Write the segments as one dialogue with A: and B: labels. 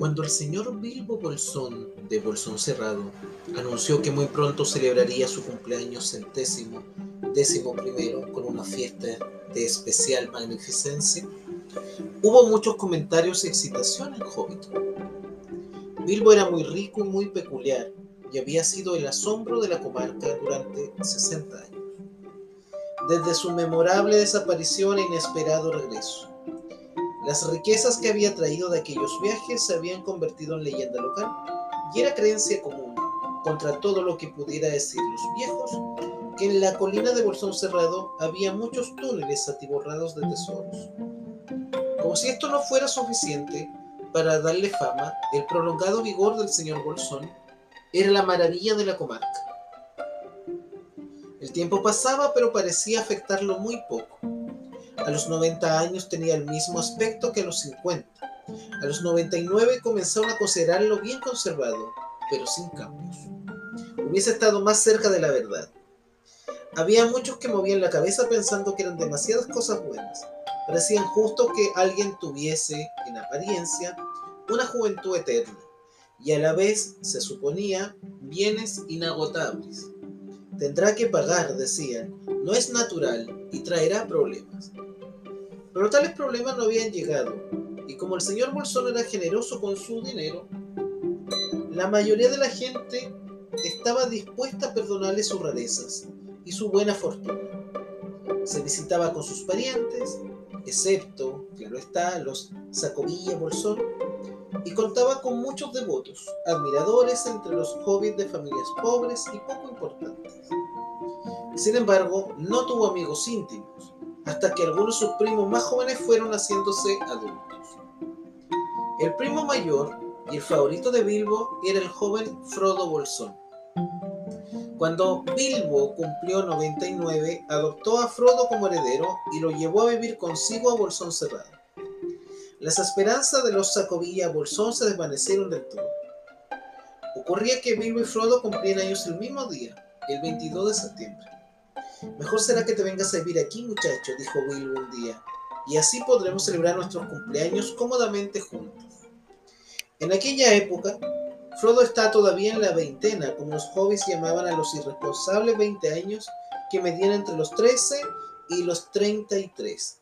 A: Cuando el señor Bilbo Bolsón de Bolsón Cerrado anunció que muy pronto celebraría su cumpleaños centésimo, décimo primero, con una fiesta de especial magnificencia, hubo muchos comentarios y excitación en Hobbiton. Bilbo era muy rico y muy peculiar, y había sido el asombro de la comarca durante 60 años. Desde su memorable desaparición e inesperado regreso, las riquezas que había traído de aquellos viajes se habían convertido en leyenda local y era creencia común, contra todo lo que pudiera decir los viejos, que en la colina de Bolsón Cerrado había muchos túneles atiborrados de tesoros. Como si esto no fuera suficiente para darle fama, el prolongado vigor del señor Bolsón era la maravilla de la comarca. El tiempo pasaba, pero parecía afectarlo muy poco. A los 90 años tenía el mismo aspecto que a los 50. A los 99 comenzaron a considerarlo bien conservado, pero sin cambios. Hubiese estado más cerca de la verdad. Había muchos que movían la cabeza pensando que eran demasiadas cosas buenas. Parecían justo que alguien tuviese, en apariencia, una juventud eterna, y a la vez, se suponía, bienes inagotables. Tendrá que pagar, decían, no es natural y traerá problemas. Pero tales problemas no habían llegado, y como el señor Bolsón era generoso con su dinero, la mayoría de la gente estaba dispuesta a perdonarle sus rarezas y su buena fortuna. Se visitaba con sus parientes, excepto, claro está, los Sacovilla Bolsón, y contaba con muchos devotos, admiradores entre los hobbits de familias pobres y poco importantes. Sin embargo, no tuvo amigos íntimos, hasta que algunos de sus primos más jóvenes fueron haciéndose adultos. El primo mayor y el favorito de Bilbo era el joven Frodo Bolsón. Cuando Bilbo cumplió 99, adoptó a Frodo como heredero y lo llevó a vivir consigo a Bolsón Cerrado. Las esperanzas de los Sacovilla Bolsón se desvanecieron del todo. Ocurría que Bilbo y Frodo cumplían años el mismo día, el 22 de septiembre. Mejor será que te vengas a vivir aquí, muchacho, dijo Bilbo un día, y así podremos celebrar nuestros cumpleaños cómodamente juntos. En aquella época, Frodo está todavía en la veintena, como los hobbits llamaban a los irresponsables 20 años que medían entre los 13 y los 33.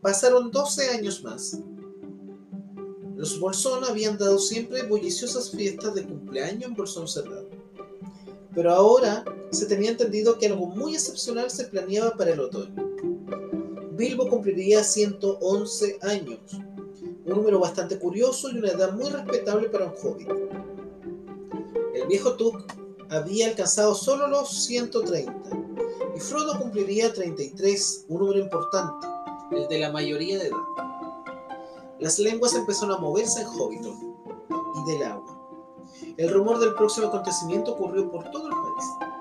A: Pasaron 12 años más. Los Bolsón habían dado siempre bulliciosas fiestas de cumpleaños en Bolsón Cerrado. Pero ahora se tenía entendido que algo muy excepcional se planeaba para el otoño. Bilbo cumpliría 111 años, un número bastante curioso y una edad muy respetable para un hobbit. El viejo Tuk había alcanzado solo los 130 y Frodo cumpliría 33, un número importante, el de la mayoría de edad. Las lenguas empezaron a moverse en Hobbiton y del agua. El rumor del próximo acontecimiento ocurrió por todo el país.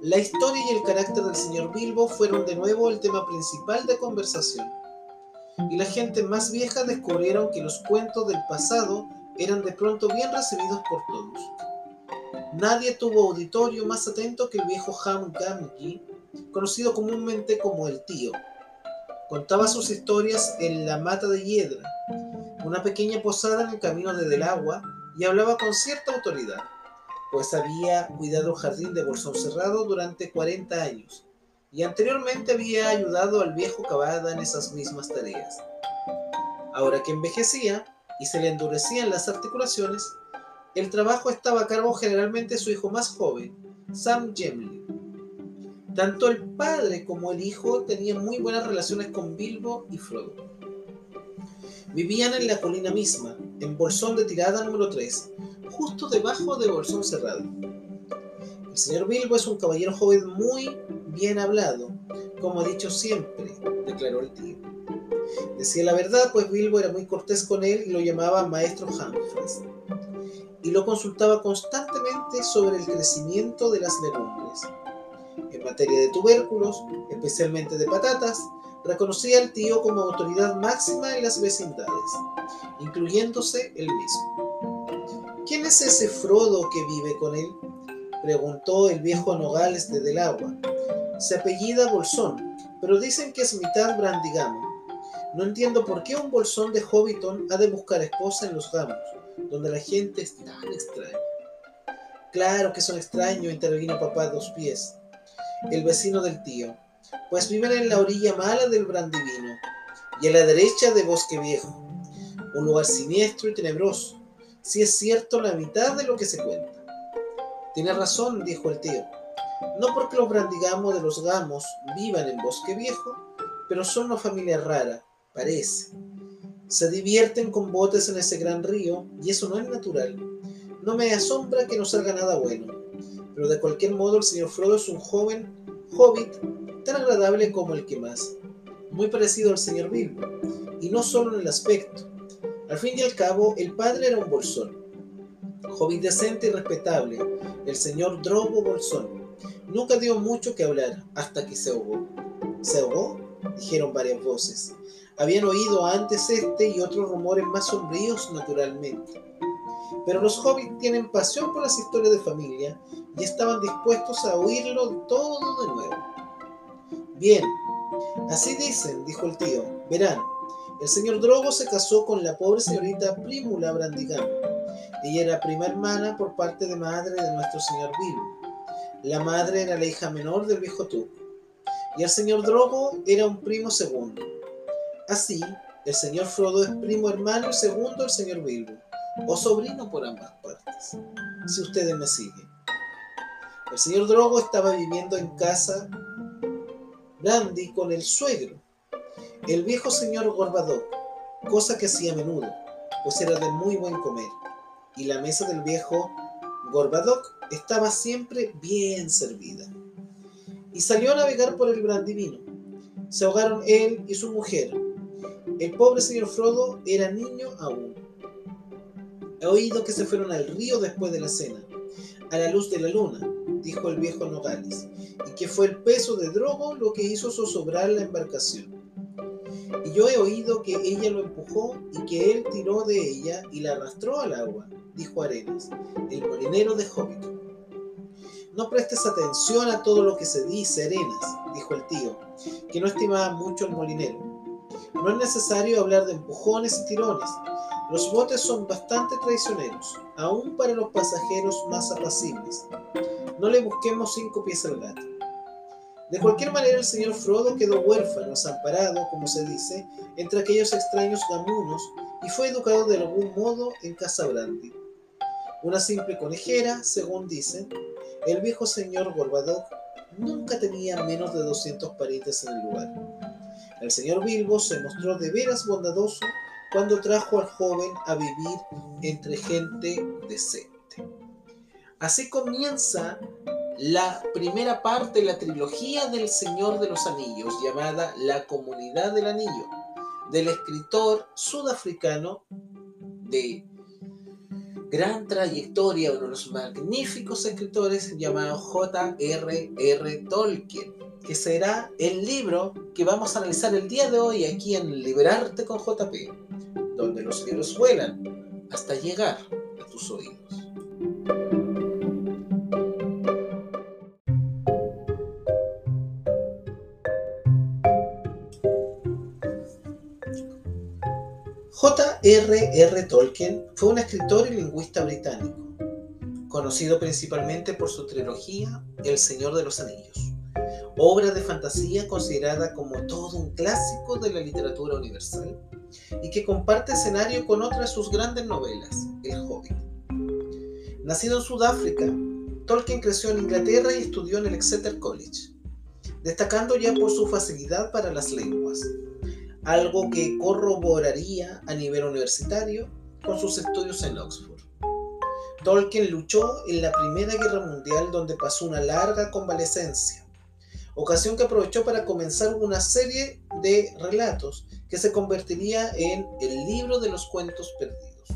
A: La historia y el carácter del señor Bilbo fueron de nuevo el tema principal de conversación, y la gente más vieja descubrieron que los cuentos del pasado eran de pronto bien recibidos por todos. Nadie tuvo auditorio más atento que el viejo Ham Gamgee, conocido comúnmente como el tío. Contaba sus historias en la mata de hiedra, una pequeña posada en el camino de Delagua, y hablaba con cierta autoridad, pues había cuidado el jardín de Bolsón Cerrado durante 40 años y anteriormente había ayudado al viejo Cavada en esas mismas tareas. Ahora que envejecía y se le endurecían las articulaciones, el trabajo estaba a cargo generalmente de su hijo más joven, Sam Gemley. Tanto el padre como el hijo tenían muy buenas relaciones con Bilbo y Frodo. Vivían en la colina misma, en Bolsón de Tirada número 3, justo debajo de Bolsón Cerrado. El señor Bilbo es un caballero joven muy bien hablado, como ha dicho siempre, declaró el tío. Decía la verdad, pues Bilbo era muy cortés con él y lo llamaba maestro Humphreys, y lo consultaba constantemente sobre el crecimiento de las legumbres. En materia de tubérculos, especialmente de patatas, reconocía al tío como autoridad máxima en las vecindades, incluyéndose él mismo. ¿Quién es ese Frodo que vive con él? preguntó el viejo Nogales de Agua. Se apellida Bolsón, pero dicen que es mitad brandigamo. No entiendo por qué un bolsón de Hobbiton ha de buscar esposa en los gamos, donde la gente es tan extraña. Claro que son extraños, intervino papá dos pies, el vecino del tío, pues viven en la orilla mala del Brandivino y a la derecha de Bosque Viejo, un lugar siniestro y tenebroso, si es cierto la mitad de lo que se cuenta. Tiene razón, dijo el tío. No porque los brandigamos de los gamos vivan en Bosque Viejo, pero son una familia rara, parece. Se divierten con botes en ese gran río y eso no es natural. No me asombra que no salga nada bueno. Pero de cualquier modo el señor Frodo es un joven hobbit tan agradable como el que más. Muy parecido al señor Bilbo. Y no solo en el aspecto. Al fin y al cabo, el padre era un bolsón. Hobbit decente y respetable, el señor Drogo Bolsón. Nunca dio mucho que hablar hasta que se ahogó. ¿Se ahogó? dijeron varias voces. Habían oído antes este y otros rumores más sombríos naturalmente. Pero los hobbits tienen pasión por las historias de familia y estaban dispuestos a oírlo todo de nuevo. Bien, así dicen, dijo el tío. Verán, el señor Drogo se casó con la pobre señorita Prímula Brandigam. Ella era prima hermana por parte de madre de nuestro señor Bilbo. La madre era la hija menor del viejo Tuco. Y el señor Drogo era un primo segundo. Así, el señor Frodo es primo hermano y segundo del señor Bilbo, o sobrino por ambas partes, si ustedes me siguen. El señor Drogo estaba viviendo en casa Brandy con el suegro, el viejo señor Gorbadoc, cosa que hacía a menudo, pues era de muy buen comer, y la mesa del viejo Gorbadoc estaba siempre bien servida. Y salió a navegar por el Brandivino. Se ahogaron él y su mujer, el pobre señor Frodo era niño aún. He oído que se fueron al río después de la cena, a la luz de la luna, dijo el viejo Nogales, y que fue el peso de Drogo lo que hizo zozobrar la embarcación. Y yo he oído que ella lo empujó y que él tiró de ella y la arrastró al agua, dijo Arenas, el molinero de Hobbit. No prestes atención a todo lo que se dice, Arenas, dijo el tío, que no estimaba mucho al molinero. No es necesario hablar de empujones y tirones. Los botes son bastante traicioneros, aún para los pasajeros más apacibles. No le busquemos cinco pies al gato. De cualquier manera, el señor Frodo quedó huérfano, desamparado, como se dice, entre aquellos extraños gamunos y fue educado de algún modo en Casa Brandy. Una simple conejera, según dicen, el viejo señor Gorbadoc nunca tenía menos de 200 parientes en el lugar. El señor Bilbo se mostró de veras bondadoso cuando trajo al joven a vivir entre gente decente. Así comienza la primera parte de la trilogía del Señor de los Anillos, llamada La Comunidad del Anillo, del escritor sudafricano de gran trayectoria, uno de los magníficos escritores llamado J.R.R. Tolkien que será el libro que vamos a analizar el día de hoy aquí en Liberarte con JP, donde los libros vuelan hasta llegar a tus oídos. J.R.R. Tolkien fue un escritor y lingüista británico, conocido principalmente por su trilogía El Señor de los Anillos obra de fantasía considerada como todo un clásico de la literatura universal y que comparte escenario con otra de sus grandes novelas, El Hobbit. Nacido en Sudáfrica, Tolkien creció en Inglaterra y estudió en el Exeter College, destacando ya por su facilidad para las lenguas, algo que corroboraría a nivel universitario con sus estudios en Oxford. Tolkien luchó en la Primera Guerra Mundial donde pasó una larga convalecencia ocasión que aprovechó para comenzar una serie de relatos que se convertiría en el libro de los cuentos perdidos.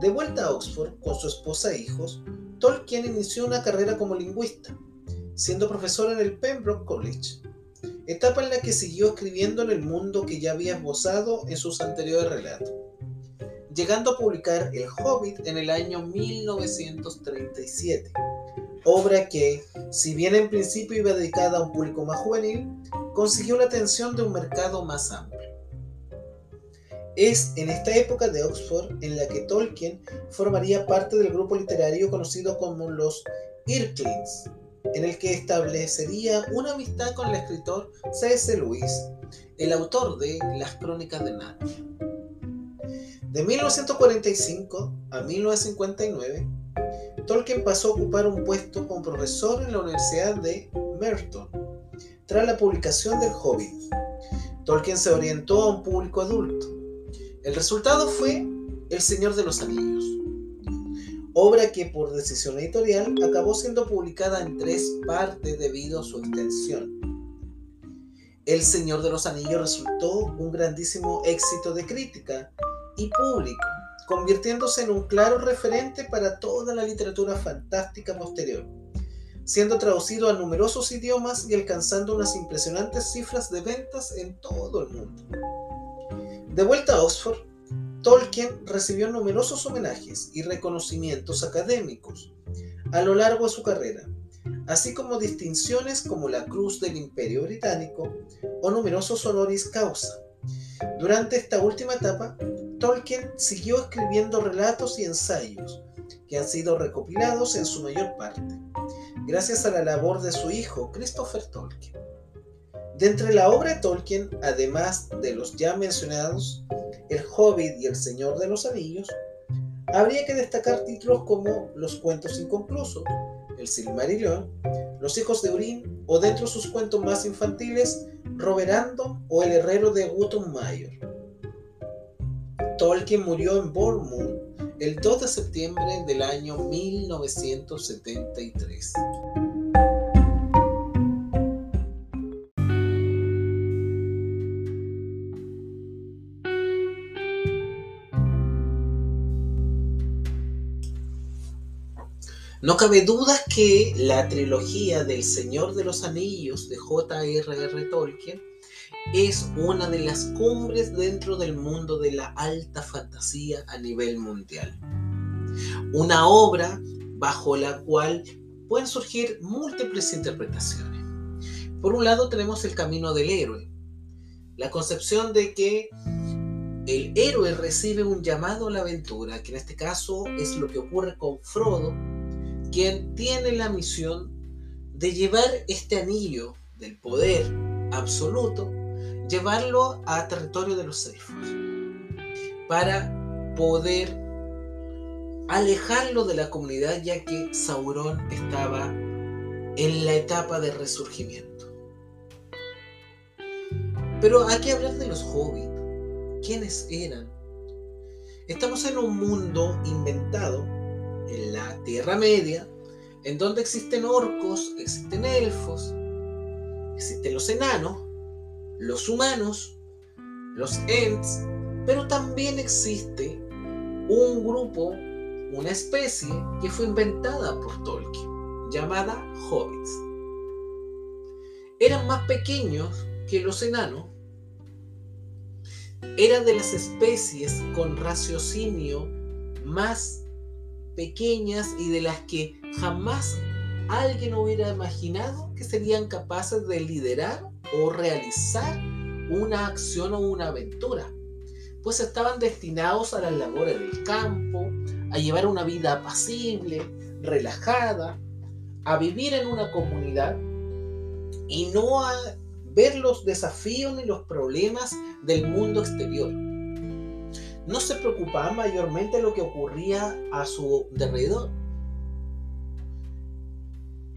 A: De vuelta a Oxford con su esposa e hijos, Tolkien inició una carrera como lingüista, siendo profesor en el Pembroke College, etapa en la que siguió escribiendo en el mundo que ya había esbozado en sus anteriores relatos, llegando a publicar El Hobbit en el año 1937 obra que, si bien en principio iba dedicada a un público más juvenil, consiguió la atención de un mercado más amplio. Es en esta época de Oxford en la que Tolkien formaría parte del grupo literario conocido como los Irklings, en el que establecería una amistad con el escritor C.S. Lewis, el autor de Las Crónicas de Narnia. De 1945 a 1959, Tolkien pasó a ocupar un puesto como profesor en la Universidad de Merton, tras la publicación del Hobbit. Tolkien se orientó a un público adulto. El resultado fue El Señor de los Anillos, obra que por decisión editorial acabó siendo publicada en tres partes debido a su extensión. El Señor de los Anillos resultó un grandísimo éxito de crítica y público, convirtiéndose en un claro referente para toda la literatura fantástica posterior, siendo traducido a numerosos idiomas y alcanzando unas impresionantes cifras de ventas en todo el mundo. De vuelta a Oxford, Tolkien recibió numerosos homenajes y reconocimientos académicos a lo largo de su carrera, así como distinciones como la Cruz del Imperio Británico o numerosos honoris causa. Durante esta última etapa, Tolkien siguió escribiendo relatos y ensayos que han sido recopilados en su mayor parte, gracias a la labor de su hijo Christopher Tolkien. De entre la obra de Tolkien, además de los ya mencionados, el Hobbit y El Señor de los Anillos, habría que destacar títulos como Los Cuentos Inconclusos, El Silmarillion, Los Hijos de Urín o dentro de sus cuentos más infantiles, Roberando o El Herrero de Wootton Mayor. Tolkien murió en Bournemouth el 2 de septiembre del año 1973. No cabe duda que la trilogía del Señor de los Anillos de J.R.R. Tolkien es una de las cumbres dentro del mundo de la alta fantasía a nivel mundial. Una obra bajo la cual pueden surgir múltiples interpretaciones. Por un lado tenemos el camino del héroe, la concepción de que el héroe recibe un llamado a la aventura, que en este caso es lo que ocurre con Frodo, quien tiene la misión de llevar este anillo del poder absoluto, llevarlo a territorio de los elfos, para poder alejarlo de la comunidad ya que Sauron estaba en la etapa de resurgimiento. Pero hay que hablar de los hobbits. ¿Quiénes eran? Estamos en un mundo inventado en la Tierra Media, en donde existen orcos, existen elfos, existen los enanos, los humanos, los ents, pero también existe un grupo, una especie que fue inventada por Tolkien, llamada hobbits. Eran más pequeños que los enanos, eran de las especies con raciocinio más pequeñas y de las que jamás alguien hubiera imaginado que serían capaces de liderar o realizar una acción o una aventura, pues estaban destinados a las labores del campo, a llevar una vida apacible, relajada, a vivir en una comunidad y no a ver los desafíos ni los problemas del mundo exterior no se preocupaba mayormente lo que ocurría a su alrededor.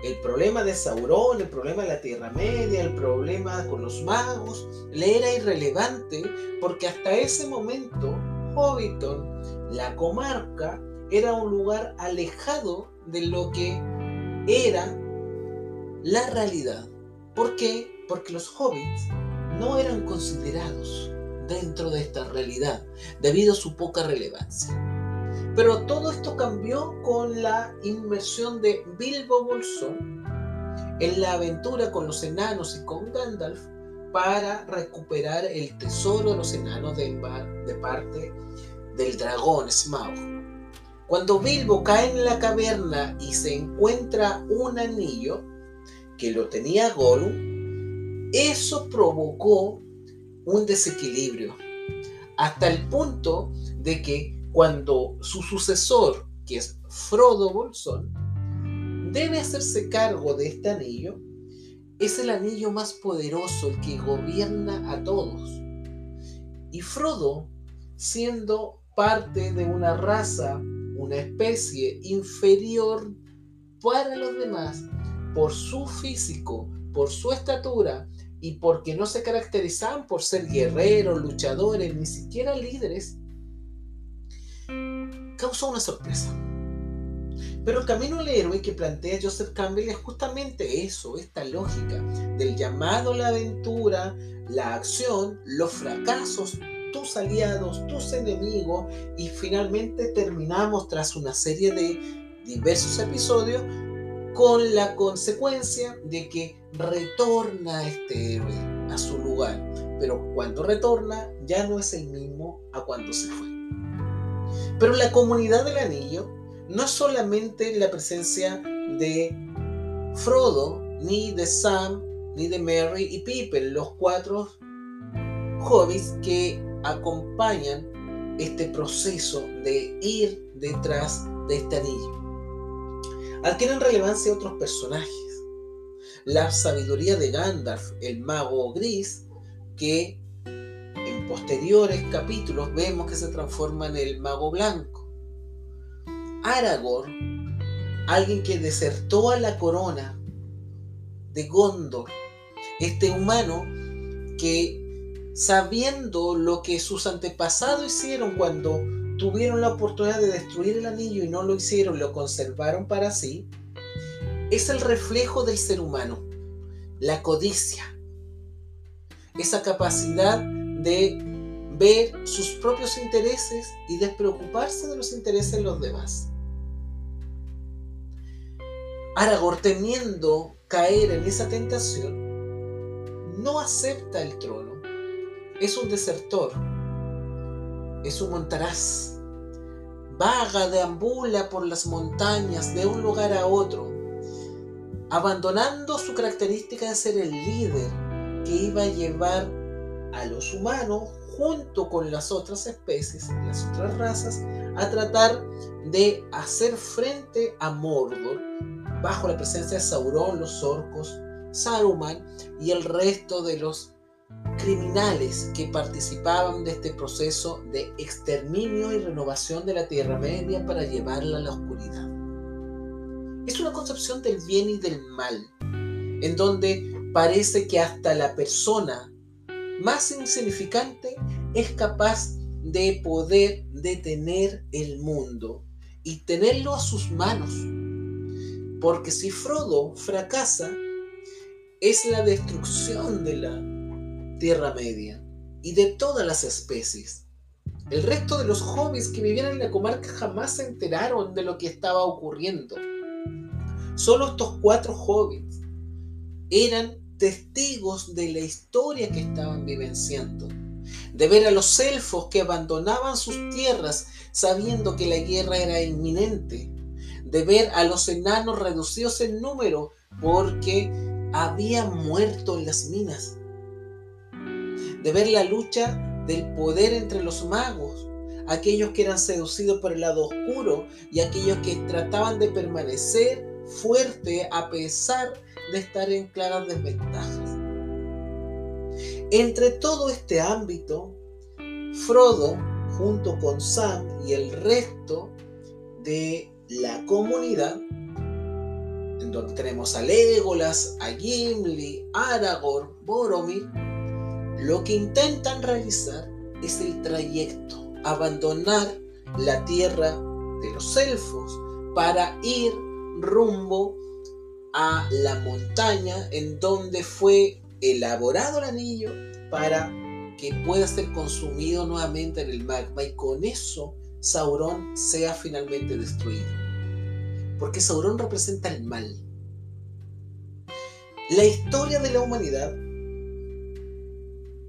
A: El problema de Sauron, el problema de la Tierra Media, el problema con los magos, le era irrelevante porque hasta ese momento Hobbiton, la comarca, era un lugar alejado de lo que era la realidad. ¿Por qué? Porque los hobbits no eran considerados dentro de esta realidad, debido a su poca relevancia. Pero todo esto cambió con la inmersión de Bilbo Bolsón en la aventura con los enanos y con Gandalf para recuperar el tesoro de los enanos de, de parte del dragón Smaug. Cuando Bilbo cae en la caverna y se encuentra un anillo que lo tenía Gollum, eso provocó un desequilibrio. hasta el punto de que cuando su sucesor, que es Frodo Bolsón, debe hacerse cargo de este anillo, es el anillo más poderoso, el que gobierna a todos. Y Frodo, siendo parte de una raza, una especie inferior para los demás, por su físico, por su estatura y porque no se caracterizaban por ser guerreros, luchadores, ni siquiera líderes, causó una sorpresa. Pero el camino al héroe que plantea Joseph Campbell es justamente eso, esta lógica del llamado a la aventura, la acción, los fracasos, tus aliados, tus enemigos y finalmente terminamos tras una serie de diversos episodios con la consecuencia de que retorna este héroe a su lugar, pero cuando retorna ya no es el mismo a cuando se fue. Pero la comunidad del anillo no es solamente la presencia de Frodo, ni de Sam, ni de Merry y Pippin, los cuatro hobbits que acompañan este proceso de ir detrás de este anillo. Adquieren relevancia otros personajes. La sabiduría de Gandalf, el mago gris, que en posteriores capítulos vemos que se transforma en el mago blanco Aragorn, alguien que desertó a la corona de Gondor, este humano que sabiendo lo que sus antepasados hicieron cuando tuvieron la oportunidad de destruir el anillo y no lo hicieron, lo conservaron para sí, es el reflejo del ser humano, la codicia, esa capacidad de ver sus propios intereses y despreocuparse de los intereses de los demás. Aragorn, temiendo caer en esa tentación, no acepta el trono. Es un desertor, es un montaraz. Vaga, deambula por las montañas de un lugar a otro, abandonando su característica de ser el líder que iba a llevar a los humanos junto con las otras especies, las otras razas, a tratar de hacer frente a Mordor bajo la presencia de Sauron, los orcos, Saruman y el resto de los criminales que participaban de este proceso de exterminio y renovación de la Tierra Media para llevarla a la oscuridad. Es una concepción del bien y del mal, en donde parece que hasta la persona más insignificante es capaz de poder detener el mundo y tenerlo a sus manos. Porque si Frodo fracasa, es la destrucción de la Tierra Media y de todas las especies. El resto de los hobbits que vivían en la comarca jamás se enteraron de lo que estaba ocurriendo. Solo estos cuatro hobbits eran testigos de la historia que estaban vivenciando, de ver a los elfos que abandonaban sus tierras sabiendo que la guerra era inminente, de ver a los enanos reducidos en número porque habían muerto en las minas, de ver la lucha del poder entre los magos, aquellos que eran seducidos por el lado oscuro y aquellos que trataban de permanecer fuerte a pesar de estar en claras desventajas. Entre todo este ámbito, Frodo, junto con Sam y el resto de la comunidad, en donde tenemos a Legolas, a Gimli, Aragorn, Boromir, lo que intentan realizar es el trayecto, abandonar la tierra de los elfos para ir rumbo a la montaña en donde fue elaborado el anillo para que pueda ser consumido nuevamente en el magma y con eso Sauron sea finalmente destruido. Porque Sauron representa el mal. La historia de la humanidad,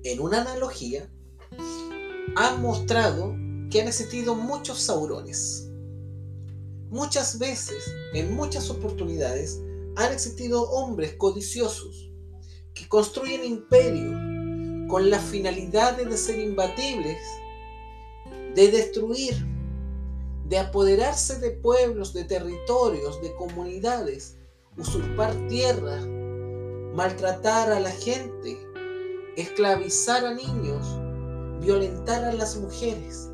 A: en una analogía, ha mostrado que han existido muchos Saurones. Muchas veces, en muchas oportunidades, han existido hombres codiciosos que construyen imperios con la finalidad de ser imbatibles de destruir, de apoderarse de pueblos, de territorios, de comunidades, usurpar tierras, maltratar a la gente, esclavizar a niños, violentar a las mujeres.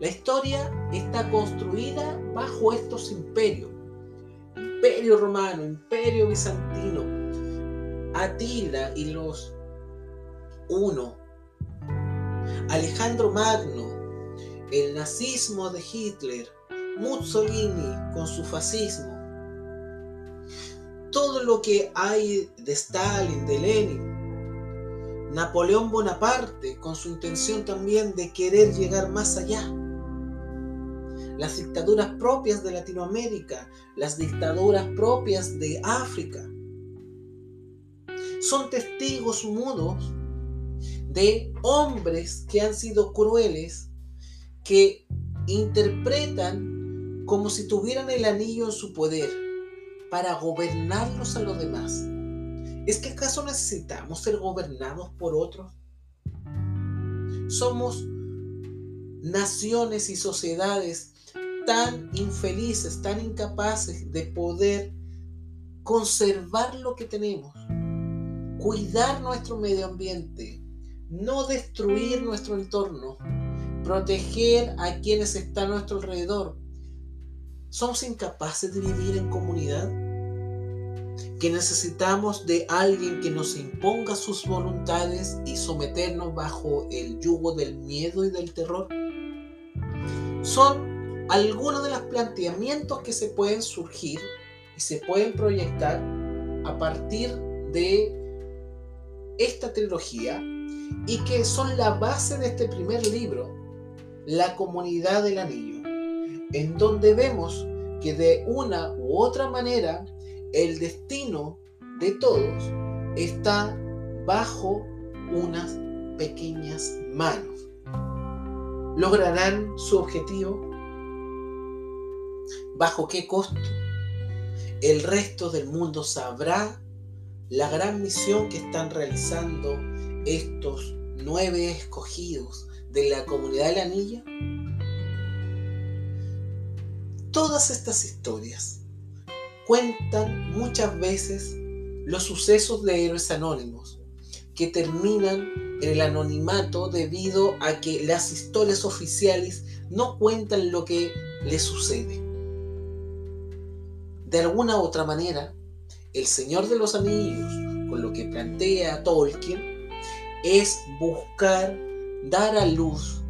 A: La historia está construida bajo estos imperios. Imperio romano, imperio bizantino, Atila y los uno, Alejandro Magno, el nazismo de Hitler, Mussolini con su fascismo, todo lo que hay de Stalin, de Lenin, Napoleón Bonaparte con su intención también de querer llegar más allá las dictaduras propias de Latinoamérica, las dictaduras propias de África. Son testigos mudos de hombres que han sido crueles, que interpretan como si tuvieran el anillo en su poder para gobernarlos a los demás. ¿Es que acaso necesitamos ser gobernados por otros? Somos naciones y sociedades tan infelices, tan incapaces de poder conservar lo que tenemos, cuidar nuestro medio ambiente, no destruir nuestro entorno, proteger a quienes están a nuestro alrededor. ¿Somos incapaces de vivir en comunidad? ¿Que necesitamos de alguien que nos imponga sus voluntades y someternos bajo el yugo del miedo y del terror? Son algunos de los planteamientos que se pueden surgir y se pueden proyectar a partir de esta trilogía y que son la base de este primer libro, La comunidad del anillo, en donde vemos que de una u otra manera el destino de todos está bajo unas pequeñas manos. ¿Lograrán su objetivo? ¿Bajo qué costo? El resto del mundo sabrá la gran misión que están realizando estos nueve escogidos de la comunidad de la anilla. Todas estas historias cuentan muchas veces los sucesos de héroes anónimos que terminan en el anonimato debido a que las historias oficiales no cuentan lo que les sucede. De alguna u otra manera, El Señor de los Anillos, con lo que plantea Tolkien, es buscar dar a luz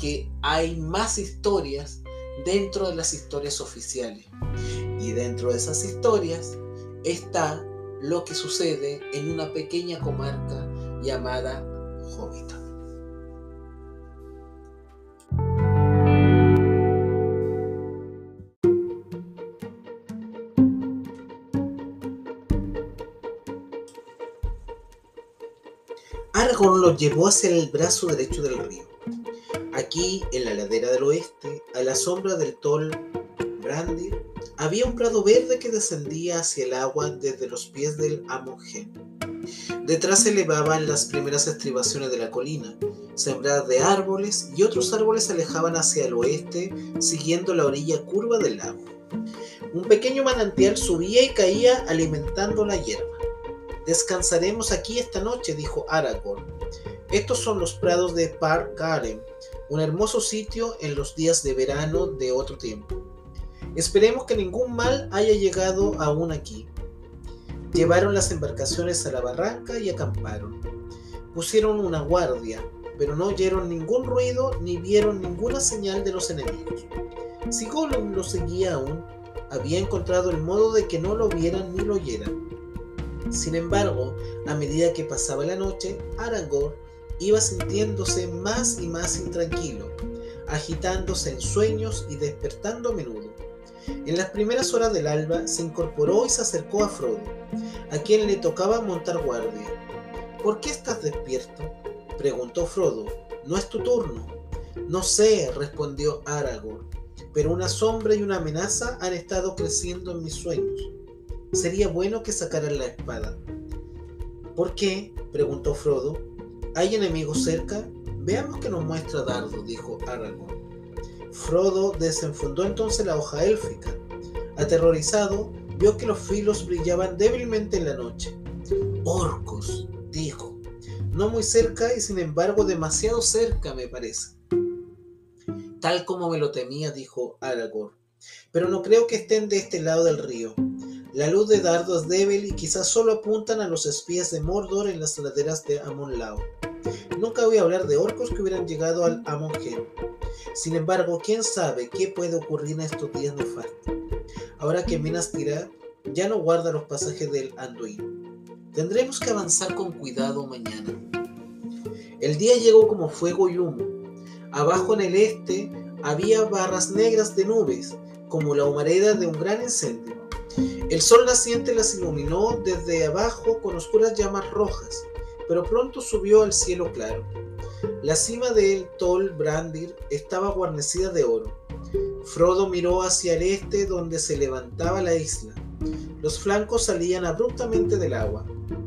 A: que hay más historias dentro de las historias oficiales. Y dentro de esas historias está lo que sucede en una pequeña comarca llamada Hobbiton. Aragorn los llevó hacia el brazo derecho del río. Aquí, en la ladera del oeste, a la sombra del Tol Brandir, había un prado verde que descendía hacia el agua desde los pies del Amogen. Detrás se elevaban las primeras estribaciones de la colina, sembradas de árboles, y otros árboles se alejaban hacia el oeste, siguiendo la orilla curva del lago. Un pequeño manantial subía y caía alimentando la hierba. Descansaremos aquí esta noche, dijo Aragorn. Estos son los prados de Par Karen, un hermoso sitio en los días de verano de otro tiempo. Esperemos que ningún mal haya llegado aún aquí. Llevaron las embarcaciones a la barranca y acamparon. Pusieron una guardia, pero no oyeron ningún ruido ni vieron ninguna señal de los enemigos. Si Gollum lo seguía aún, había encontrado el modo de que no lo vieran ni lo oyeran. Sin embargo, a medida que pasaba la noche, Aragorn iba sintiéndose más y más intranquilo, agitándose en sueños y despertando a menudo. En las primeras horas del alba se incorporó y se acercó a Frodo, a quien le tocaba montar guardia. ¿Por qué estás despierto? preguntó Frodo. No es tu turno. No sé, respondió Aragorn, pero una sombra y una amenaza han estado creciendo en mis sueños sería bueno que sacaran la espada. ¿Por qué? preguntó Frodo. ¿Hay enemigos cerca? Veamos qué nos muestra Dardo, dijo Aragorn. Frodo desenfundó entonces la hoja élfica. Aterrorizado, vio que los filos brillaban débilmente en la noche. Orcos, dijo. No muy cerca y sin embargo demasiado cerca, me parece. Tal como me lo temía, dijo Aragorn. Pero no creo que estén de este lado del río. La luz de dardo es débil y quizás solo apuntan a los espías de Mordor en las laderas de Amon Lao. Nunca voy a hablar de orcos que hubieran llegado al Amon Sin embargo, quién sabe qué puede ocurrir en estos días nefastos. Ahora que Minas Tirith ya no guarda los pasajes del Anduin. Tendremos que avanzar con cuidado mañana. El día llegó como fuego y humo. Abajo en el este había barras negras de nubes, como la humareda de un gran incendio. El sol naciente las iluminó desde abajo con oscuras llamas rojas pero pronto subió al cielo claro. La cima del Tol Brandir estaba guarnecida de oro. Frodo miró hacia el este donde se levantaba la isla. Los flancos salían abruptamente del agua,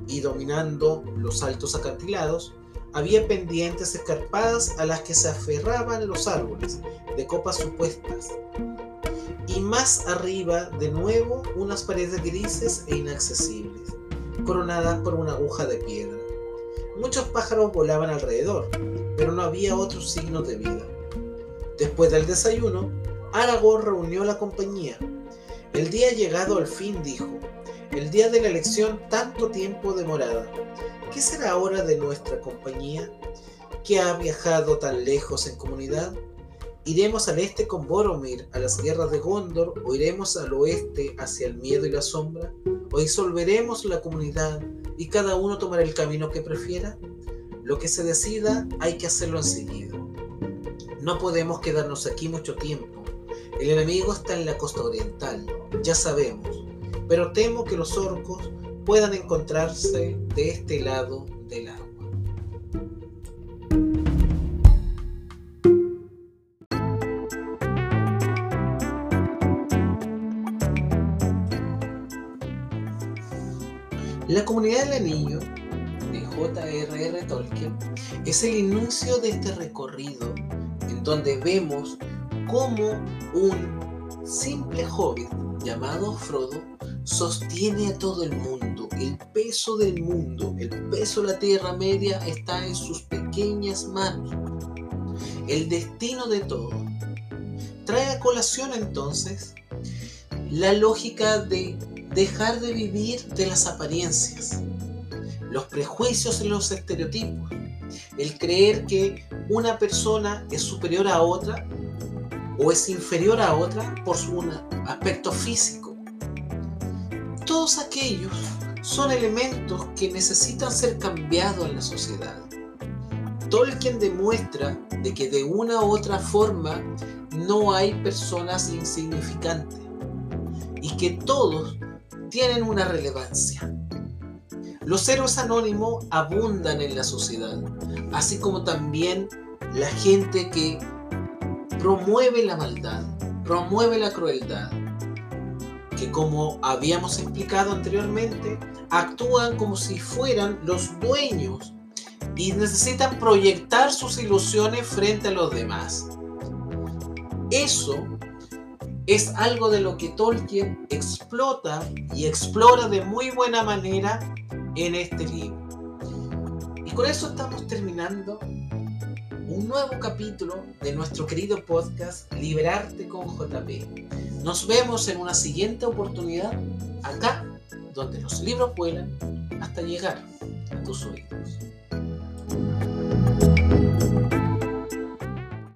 A: y dominando los altos acantilados, había pendientes escarpadas a las que se aferraban los árboles, de copas supuestas. Y más arriba, de nuevo, unas paredes grises e inaccesibles, coronadas por una aguja de piedra. Muchos pájaros volaban alrededor, pero no había otros signos de vida. Después del desayuno, Aragorn reunió la compañía. El día llegado al fin, dijo, el día de la elección tanto tiempo demorada. ¿Qué será ahora de nuestra compañía? que ha viajado tan lejos en comunidad? ¿Iremos al este con Boromir a las guerras de Gondor o iremos al oeste hacia el miedo y la sombra? ¿O disolveremos la comunidad y cada uno tomará el camino que prefiera. Lo que se decida hay que hacerlo enseguida. No podemos quedarnos aquí mucho tiempo. El enemigo está en la costa oriental, ya sabemos, pero temo que los orcos puedan encontrarse de este lado del agua. La comunidad del anillo de J.R.R. Tolkien es el inicio de este recorrido en donde vemos cómo un simple hobbit llamado Frodo sostiene a todo el mundo. El peso del mundo, el peso de la Tierra Media está en sus pequeñas manos. El destino de todo. Trae a colación entonces la lógica de dejar de vivir de las apariencias, los prejuicios y los estereotipos, el creer que una persona es superior a otra o es inferior a otra por su aspecto físico. Todos aquellos son elementos que necesitan ser cambiados en la sociedad. Tolkien demuestra de que de una u otra forma no hay personas insignificantes y que todos tienen una relevancia. Los héroes anónimos abundan en la sociedad, así como también la gente que promueve la maldad, promueve la crueldad, que como habíamos explicado anteriormente, actúan como si fueran los dueños y necesitan proyectar sus ilusiones frente a los demás. Eso es algo de lo que Tolkien explota y explora de muy buena manera en este libro. Y con eso estamos terminando un nuevo capítulo de nuestro querido podcast Liberarte con JP. Nos vemos en una siguiente oportunidad acá donde los libros vuelan hasta llegar a tus oídos.